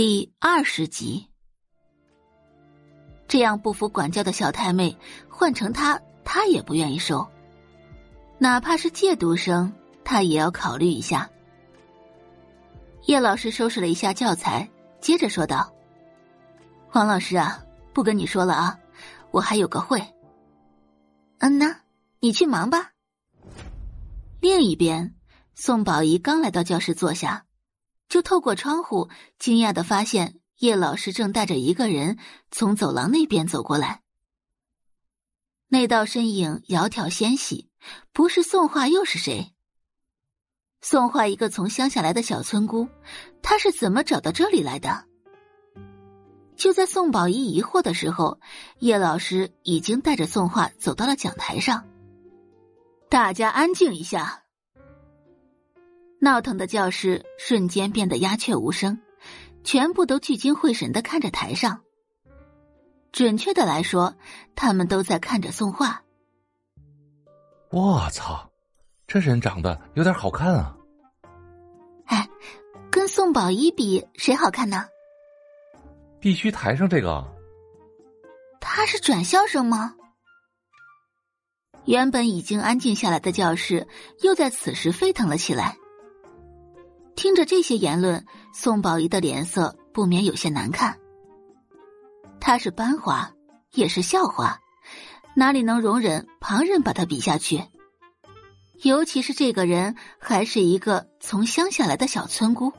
第二十集，这样不服管教的小太妹，换成她，她也不愿意收。哪怕是借读生，她也要考虑一下。叶老师收拾了一下教材，接着说道：“黄老师啊，不跟你说了啊，我还有个会。嗯呐，你去忙吧。”另一边，宋宝仪刚来到教室坐下。就透过窗户，惊讶的发现叶老师正带着一个人从走廊那边走过来。那道身影窈窕纤细，不是宋画又是谁？宋画一个从乡下来的小村姑，她是怎么找到这里来的？就在宋宝仪疑惑的时候，叶老师已经带着宋画走到了讲台上。大家安静一下。闹腾的教室瞬间变得鸦雀无声，全部都聚精会神的看着台上。准确的来说，他们都在看着宋画。我操，这人长得有点好看啊！哎，跟宋宝仪比，谁好看呢？必须台上这个。他是转校生吗？原本已经安静下来的教室，又在此时沸腾了起来。听着这些言论，宋宝仪的脸色不免有些难看。他是班花，也是校花，哪里能容忍旁人把他比下去？尤其是这个人还是一个从乡下来的小村姑，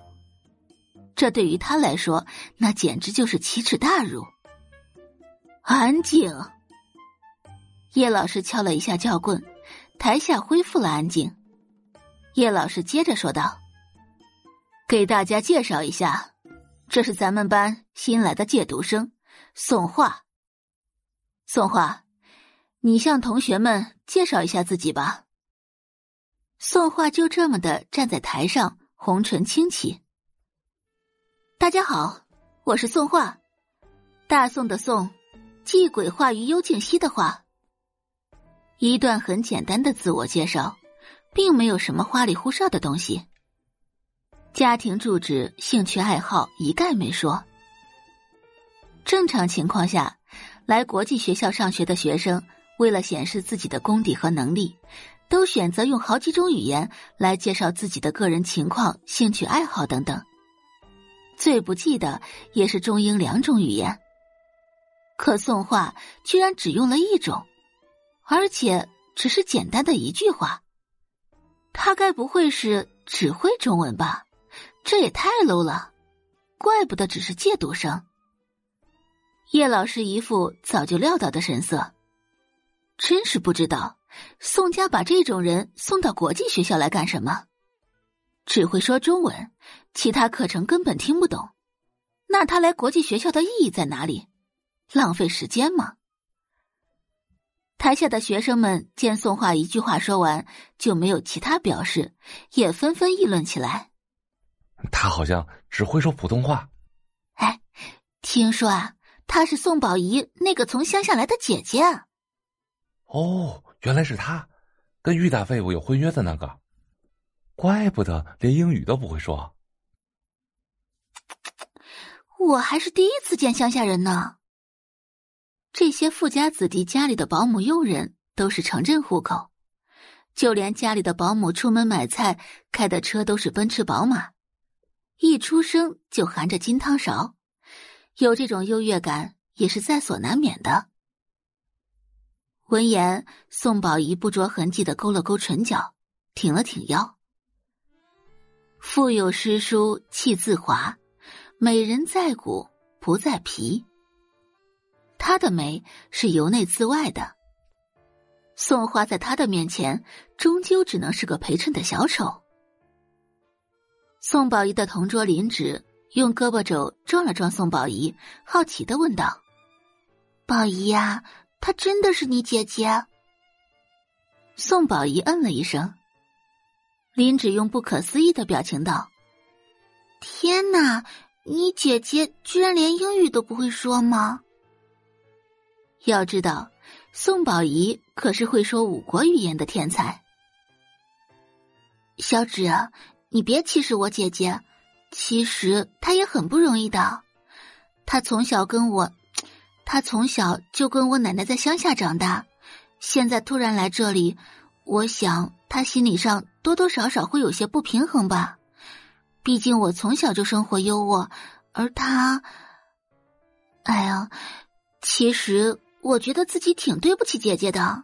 这对于他来说，那简直就是奇耻大辱。安静！叶老师敲了一下教棍，台下恢复了安静。叶老师接着说道。给大家介绍一下，这是咱们班新来的借读生宋画。宋画，你向同学们介绍一下自己吧。宋画就这么的站在台上，红唇轻启。大家好，我是宋画，大宋的宋，祭鬼画于幽静溪的画。一段很简单的自我介绍，并没有什么花里胡哨的东西。家庭住址、兴趣爱好一概没说。正常情况下，来国际学校上学的学生，为了显示自己的功底和能力，都选择用好几种语言来介绍自己的个人情况、兴趣爱好等等。最不济的也是中英两种语言。可宋画居然只用了一种，而且只是简单的一句话。他该不会是只会中文吧？这也太 low 了，怪不得只是借读生。叶老师一副早就料到的神色，真是不知道宋家把这种人送到国际学校来干什么？只会说中文，其他课程根本听不懂，那他来国际学校的意义在哪里？浪费时间吗？台下的学生们见宋画一句话说完就没有其他表示，也纷纷议论起来。他好像只会说普通话。哎，听说啊，她是宋宝仪那个从乡下来的姐姐。哦，原来是他，跟玉大废物有婚约的那个，怪不得连英语都不会说。我还是第一次见乡下人呢。这些富家子弟家里的保姆佣人都是城镇户口，就连家里的保姆出门买菜开的车都是奔驰、宝马。一出生就含着金汤勺，有这种优越感也是在所难免的。闻言，宋宝仪不着痕迹的勾了勾唇角，挺了挺腰。腹有诗书气自华，美人在骨不在皮。她的美是由内自外的。宋花在她的面前，终究只能是个陪衬的小丑。宋宝仪的同桌林芷用胳膊肘撞了撞宋宝仪，好奇的问道：“宝仪呀，她真的是你姐姐？”宋宝仪嗯了一声。林芷用不可思议的表情道：“天哪，你姐姐居然连英语都不会说吗？”要知道，宋宝仪可是会说五国语言的天才。小芷。你别歧视我姐姐，其实她也很不容易的。她从小跟我，她从小就跟我奶奶在乡下长大，现在突然来这里，我想他心理上多多少少会有些不平衡吧。毕竟我从小就生活优渥，而他，哎呀，其实我觉得自己挺对不起姐姐的。